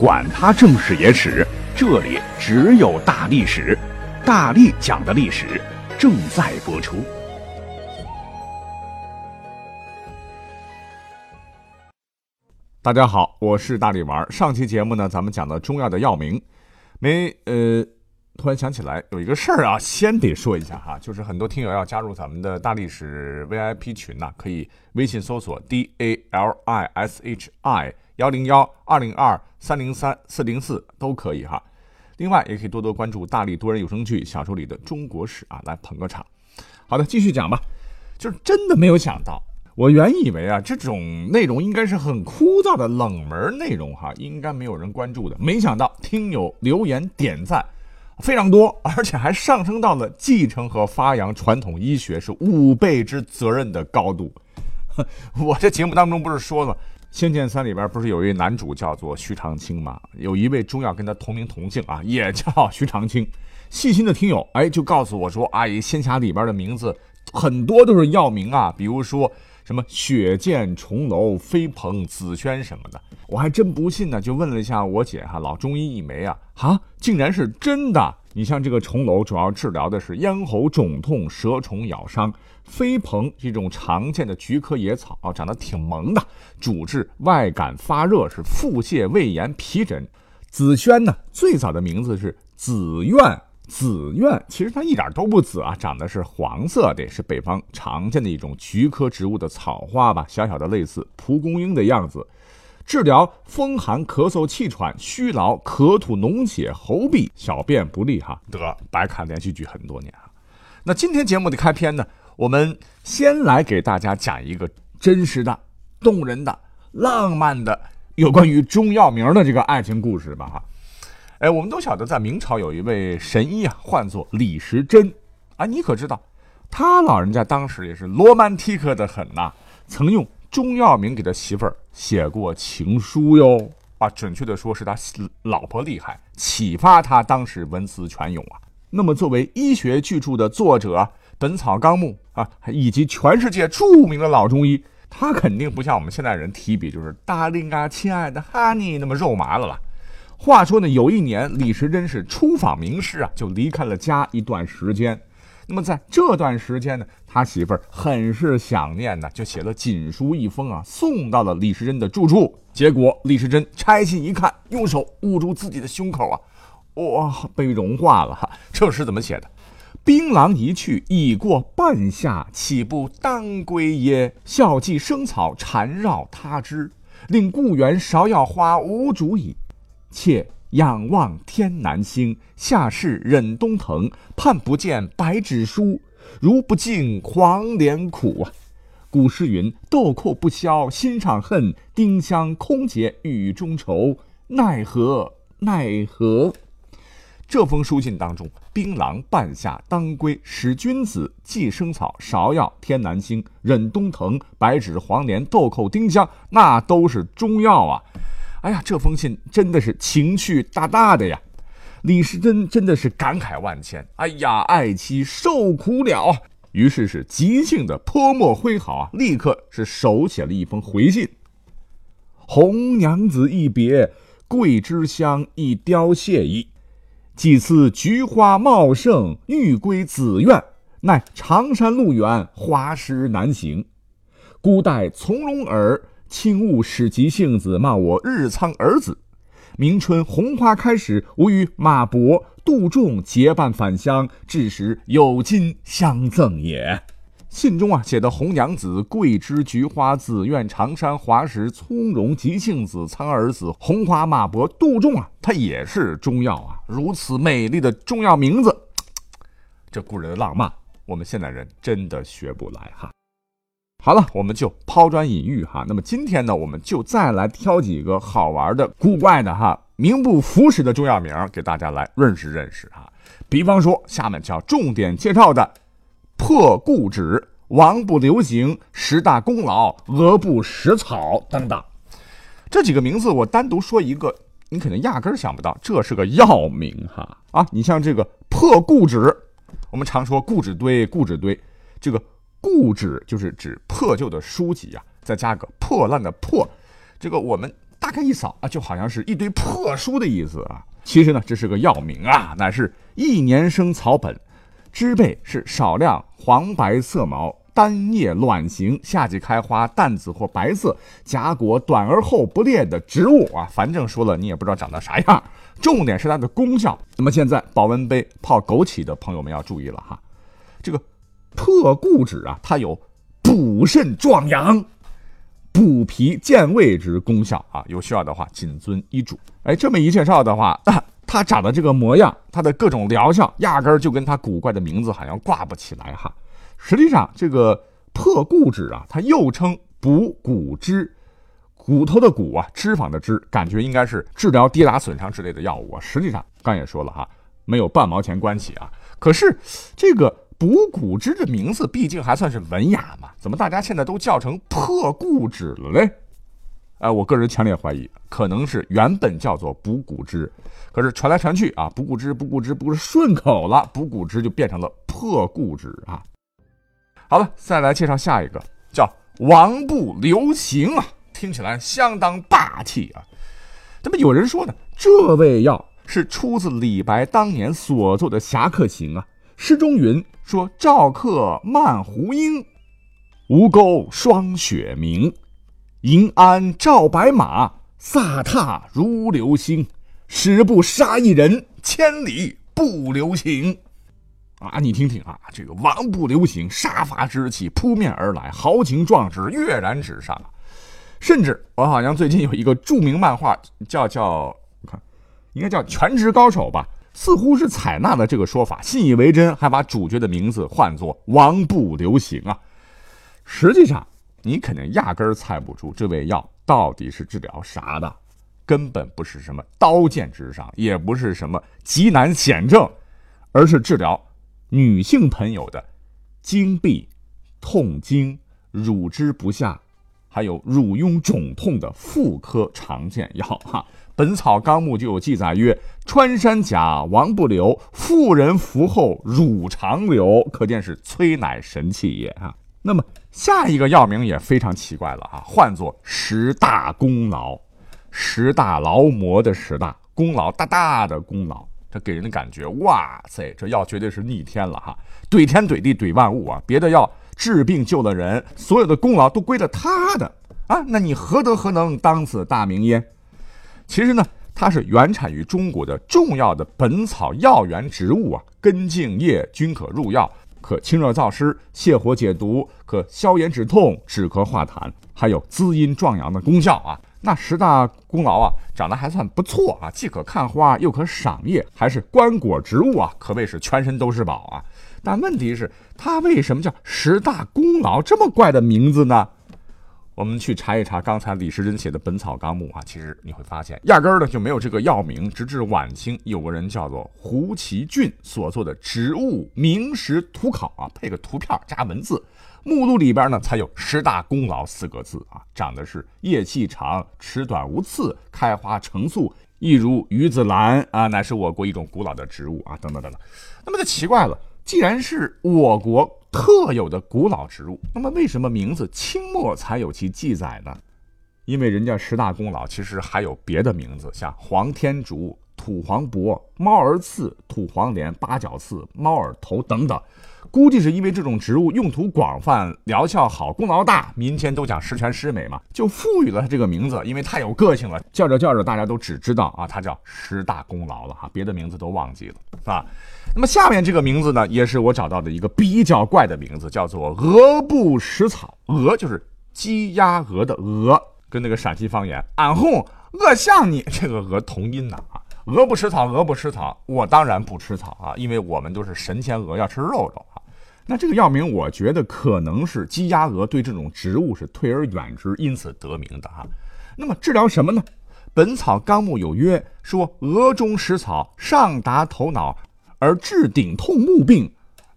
管他正史野史，这里只有大历史，大力讲的历史正在播出。大家好，我是大力丸。上期节目呢，咱们讲的中药的药名，没呃，突然想起来有一个事儿啊，先得说一下哈，就是很多听友要加入咱们的大历史 VIP 群呐，可以微信搜索 D A L I S H I 幺零幺二零二三零三四零四都可以哈。另外，也可以多多关注大力多人有声剧小说里的中国史啊，来捧个场。好的，继续讲吧。就是真的没有想到。我原以为啊，这种内容应该是很枯燥的冷门内容哈，应该没有人关注的。没想到听友留言点赞非常多，而且还上升到了继承和发扬传统医学是五辈之责任的高度。我这节目当中不是说了，《仙剑三》里边不是有一位男主叫做徐长卿吗？有一位中药跟他同名同姓啊，也叫徐长卿。细心的听友哎，就告诉我说，哎，仙侠里边的名字很多都是药名啊，比如说。什么雪见重楼、飞蓬、紫萱什么的，我还真不信呢。就问了一下我姐哈，老中医一枚啊，哈，竟然是真的。你像这个重楼，主要治疗的是咽喉肿痛、蛇虫咬伤；飞蓬是一种常见的菊科野草啊，长得挺萌的，主治外感发热，是腹泻、胃炎、皮疹。紫萱呢，最早的名字是紫苑。紫苑其实它一点都不紫啊，长得是黄色的，是北方常见的一种菊科植物的草花吧，小小的类似蒲公英的样子，治疗风寒、咳嗽、气喘、虚劳、咳吐、脓血、喉痹、小便不利哈。得白看连续剧很多年啊。那今天节目的开篇呢，我们先来给大家讲一个真实的、动人的、浪漫的有关于中药名的这个爱情故事吧哈。哎，我们都晓得，在明朝有一位神医啊，唤作李时珍啊。你可知道，他老人家当时也是罗曼蒂克的很呐，曾用钟耀明给他媳妇儿写过情书哟。啊，准确的说是他老婆厉害，启发他当时文思泉涌啊。那么，作为医学巨著的作者，《本草纲目》啊，以及全世界著名的老中医，他肯定不像我们现代人提笔就是“大令啊，亲爱的 Honey” 那么肉麻了吧。话说呢，有一年李时珍是出访名师啊，就离开了家一段时间。那么在这段时间呢，他媳妇儿很是想念呢，就写了锦书一封啊，送到了李时珍的住处。结果李时珍拆信一看，用手捂住自己的胸口啊，哇，被融化了哈。这诗怎么写的？槟榔一去，已过半夏，岂不当归耶？笑寄生草缠绕他枝，令故园芍药花无主矣。妾仰望天南星，下视忍冬藤。盼不见白纸书，如不尽黄连苦啊！古诗云：“豆蔻不消心上恨，丁香空结雨中愁。”奈何奈何？这封书信当中，槟榔、半夏、当归、使君子、寄生草、芍药、天南星、忍冬藤、白芷、黄连、豆蔻、丁香，那都是中药啊！哎呀，这封信真的是情绪大大的呀！李时珍真的是感慨万千。哎呀，爱妻受苦了。于是是即兴的泼墨挥毫啊，立刻是手写了一封回信：“红娘子一别，桂枝香一凋谢矣。几次菊花茂盛，欲归紫苑，奈长山路远，花湿难行。孤待从容耳。”轻勿使急性子骂我日苍儿子。明春红花开始，吾与马伯、杜仲结伴返乡，至时有金相赠也。信中啊写的红娘子、桂枝、菊花、紫苑、长山、华石、葱茸、急性子、苍儿子、红花、马伯、杜仲啊，它也是中药啊。如此美丽的中药名字，这古人的浪漫，我们现代人真的学不来哈。好了，我们就抛砖引玉哈。那么今天呢，我们就再来挑几个好玩的、古怪的哈、名不符实的中药名，给大家来认识认识哈。比方说，下面就要重点介绍的破固脂、王不留行、十大功劳、鹅不食草等等这几个名字，我单独说一个，你可能压根想不到这是个药名哈啊！你像这个破固脂，我们常说固脂堆、固脂堆，这个。固纸就是指破旧的书籍啊，再加个破烂的破，这个我们大概一扫啊，就好像是一堆破书的意思啊。其实呢，这是个药名啊，乃是一年生草本，枝背是少量黄白色毛，单叶卵形，夏季开花，淡紫或白色，荚果短而厚，不裂的植物啊。反正说了你也不知道长得啥样。重点是它的功效。那么现在保温杯泡枸杞的朋友们要注意了哈，这个破固脂啊，它有补肾壮阳。补脾健胃之功效啊，有需要的话谨遵医嘱。哎，这么一介绍的话，它长的这个模样，它的各种疗效，压根儿就跟它古怪的名字好像挂不起来哈。实际上，这个破固脂啊，它又称补骨脂，骨头的骨啊，脂肪的脂，感觉应该是治疗跌打损伤之类的药物啊。实际上，刚也说了哈，没有半毛钱关系啊。可是这个。补骨脂的名字毕竟还算是文雅嘛，怎么大家现在都叫成破固脂了嘞？哎，我个人强烈怀疑，可能是原本叫做补骨脂，可是传来传去啊，补骨脂、补骨脂不是顺口了，补骨脂就变成了破固脂啊。好了，再来介绍下一个，叫王不留行啊，听起来相当霸气啊。那么有人说呢，这味药是出自李白当年所作的《侠客行》啊。诗中云说：“赵客漫胡缨，吴钩霜雪明。银鞍照白马，飒沓如流星。十步杀一人，千里不留行。”啊，你听听啊，这个王不留行，杀伐之气扑面而来，豪情壮志跃然纸上。甚至我好像最近有一个著名漫画，叫叫我看，应该叫《全职高手》吧。似乎是采纳了这个说法，信以为真，还把主角的名字换作王不留行啊。实际上，你肯定压根儿猜不出这味药到底是治疗啥的，根本不是什么刀剑之伤，也不是什么极难险症，而是治疗女性朋友的经闭、痛经、乳汁不下，还有乳痈肿痛的妇科常见药哈。《本草纲目》就有记载曰：“穿山甲王不留，妇人服后乳长流，可见是催奶神器也啊。”那么下一个药名也非常奇怪了啊，唤作十大功劳，十大劳模的十大功劳，大大的功劳，这给人的感觉，哇塞，这药绝对是逆天了哈，怼天怼地怼万物啊！别的药治病救了人，所有的功劳都归了他的啊，那你何德何能当此大名焉？其实呢，它是原产于中国的重要的本草药源植物啊，根茎叶均可入药，可清热燥湿、泻火解毒，可消炎止痛、止咳化痰，还有滋阴壮阳的功效啊。那十大功劳啊，长得还算不错啊，既可看花，又可赏叶，还是观果植物啊，可谓是全身都是宝啊。但问题是，它为什么叫十大功劳？这么怪的名字呢？我们去查一查刚才李时珍写的《本草纲目》啊，其实你会发现，压根儿呢就没有这个药名。直至晚清，有个人叫做胡其俊所做的《植物名实图考》啊，配个图片加文字，目录里边呢才有“十大功劳”四个字啊，长的是叶细长、齿短无刺、开花成簇，一如鱼子兰啊，乃是我国一种古老的植物啊，等等等等。那么就奇怪了，既然是我国。特有的古老植物，那么为什么名字清末才有其记载呢？因为人家十大功劳其实还有别的名字，像黄天竺、土黄柏、猫儿刺、土黄连、八角刺、猫耳头等等。估计是因为这种植物用途广泛、疗效好、功劳大，民间都讲十全十美嘛，就赋予了它这个名字。因为太有个性了，叫着叫着，大家都只知道啊，它叫十大功劳了哈，别的名字都忘记了，是吧？那么下面这个名字呢，也是我找到的一个比较怪的名字，叫做鹅不食草。鹅就是鸡鸭鹅的鹅，跟那个陕西方言“俺哄鹅像你”这个鹅同音呐啊。鹅不吃草，鹅不吃草，我当然不吃草啊，因为我们都是神仙鹅，要吃肉肉啊。那这个药名，我觉得可能是鸡鸭鹅对这种植物是退而远之，因此得名的哈。那么治疗什么呢？《本草纲目》有曰：说鹅中食草，上达头脑。而治顶痛目病，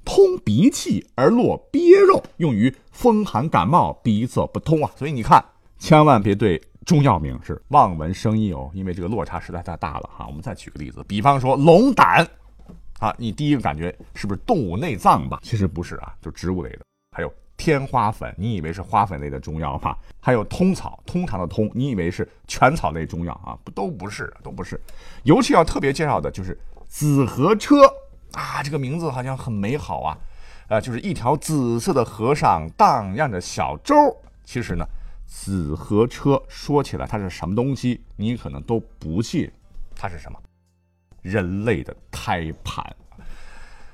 通鼻气而落憋肉，用于风寒感冒、鼻塞不通啊。所以你看，千万别对中药名是望文生义哦，因为这个落差实在太大了哈。我们再举个例子，比方说龙胆啊，你第一个感觉是不是动物内脏吧？其实不是啊，就植物类的。还有天花粉，你以为是花粉类的中药吗？还有通草，通常的通，你以为是全草类中药啊？不，都不是，都不是。尤其要特别介绍的就是紫河车啊，这个名字好像很美好啊，呃，就是一条紫色的河上荡漾着小舟。其实呢，紫河车说起来它是什么东西，你可能都不信，它是什么？人类的胎盘。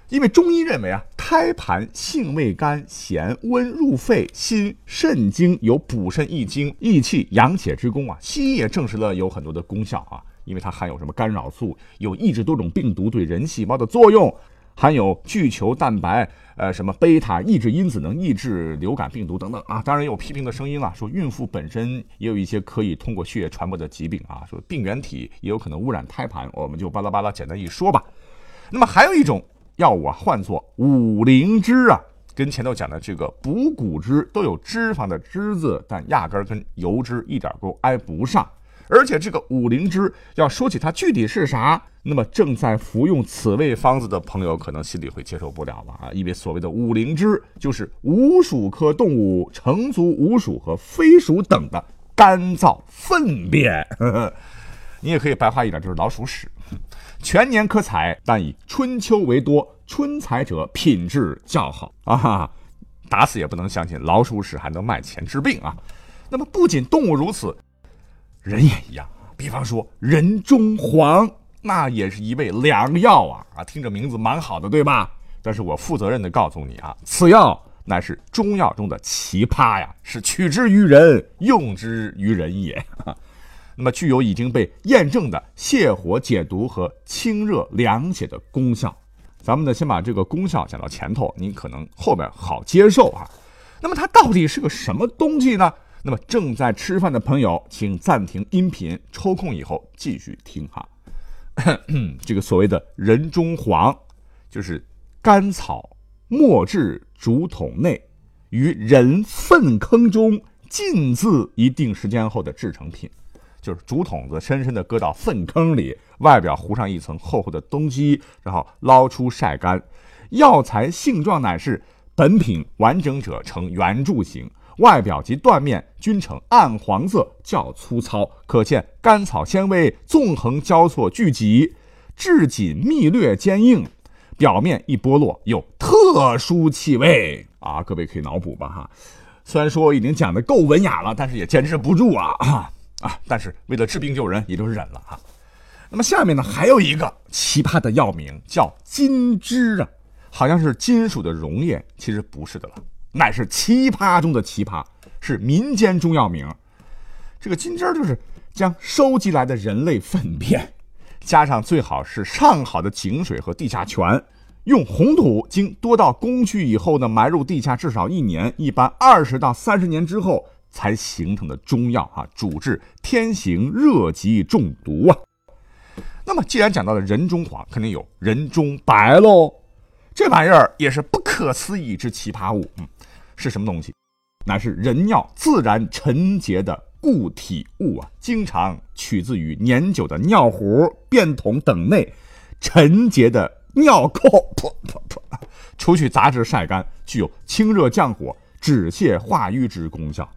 因为中医认为啊，胎盘性味甘，咸温入肺、心、肾经，有补肾益精、益气养血之功啊。西医也证实了有很多的功效啊，因为它含有什么干扰素，有抑制多种病毒对人细胞的作用，含有巨球蛋白，呃，什么贝塔抑制因子能抑制流感病毒等等啊。当然也有批评的声音了，说孕妇本身也有一些可以通过血液传播的疾病啊，说病原体也有可能污染胎盘，我们就巴拉巴拉简单一说吧。那么还有一种。药物啊，唤作五灵芝啊，跟前头讲的这个补骨脂都有脂肪的脂字，但压根儿跟油脂一点都挨不上。而且这个五灵芝要说起它具体是啥，那么正在服用此味方子的朋友可能心里会接受不了了啊，因为所谓的五灵芝就是五鼠科动物成族五鼠和飞鼠等的干燥粪便，呵 呵你也可以白话一点，就是老鼠屎。全年可采，但以春秋为多。春采者品质较好啊！打死也不能相信老鼠屎还能卖钱治病啊！那么不仅动物如此，人也一样。比方说人中黄，那也是一味良药啊！啊，听着名字蛮好的，对吧？但是我负责任的告诉你啊，此药乃是中药中的奇葩呀，是取之于人，用之于人也。那么具有已经被验证的泻火解毒和清热凉血的功效，咱们呢先把这个功效讲到前头，您可能后边好接受啊。那么它到底是个什么东西呢？那么正在吃饭的朋友，请暂停音频，抽空以后继续听哈。这个所谓的人中黄，就是甘草没至竹筒内，于人粪坑中浸渍一定时间后的制成品。就是竹筒子深深地搁到粪坑里，外表糊上一层厚厚的东西，然后捞出晒干。药材性状乃是本品完整者呈圆柱形，外表及断面均呈暗黄色，较粗糙，可见甘草纤维纵横交错聚集，质紧密略坚硬，表面一剥落有特殊气味啊！各位可以脑补吧哈。虽然说已经讲的够文雅了，但是也坚持不住啊。啊！但是为了治病救人，也就忍了哈。那么下面呢，还有一个奇葩的药名叫金枝啊，好像是金属的溶液，其实不是的了，乃是奇葩中的奇葩，是民间中药名。这个金针就是将收集来的人类粪便，加上最好是上好的井水和地下泉，用红土经多道工序以后呢，埋入地下至少一年，一般二十到三十年之后。才形成的中药啊，主治天行热疾中毒啊。那么，既然讲到了人中黄，肯定有人中白喽。这玩意儿也是不可思议之奇葩物。嗯，是什么东西？乃是人尿自然沉结的固体物啊，经常取自于年久的尿壶、便桶等内沉结的尿垢。噗噗噗，除去杂质晒干，具有清热降火、止泻化瘀之功效。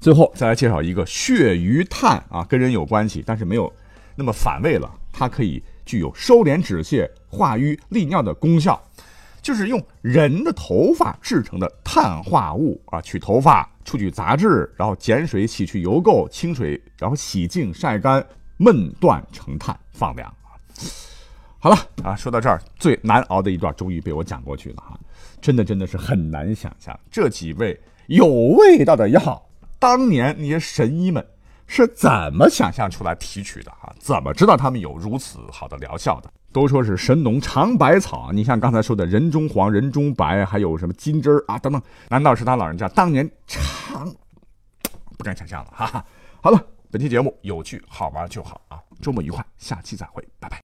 最后再来介绍一个血鱼炭啊，跟人有关系，但是没有那么反胃了。它可以具有收敛止泻、化瘀利尿的功效，就是用人的头发制成的碳化物啊，取头发除去杂质，然后碱水洗去油垢，清水然后洗净晒干，闷断成炭放凉啊。好了啊，说到这儿，最难熬的一段终于被我讲过去了哈，真的真的是很难想象这几味有味道的药。当年那些神医们是怎么想象出来提取的啊？怎么知道他们有如此好的疗效的？都说是神农尝百草，你像刚才说的人中黄、人中白，还有什么金枝儿啊等等，难道是他老人家当年尝？不敢想象了哈哈。好了，本期节目有趣好玩就好啊，周末愉快，下期再会，拜拜。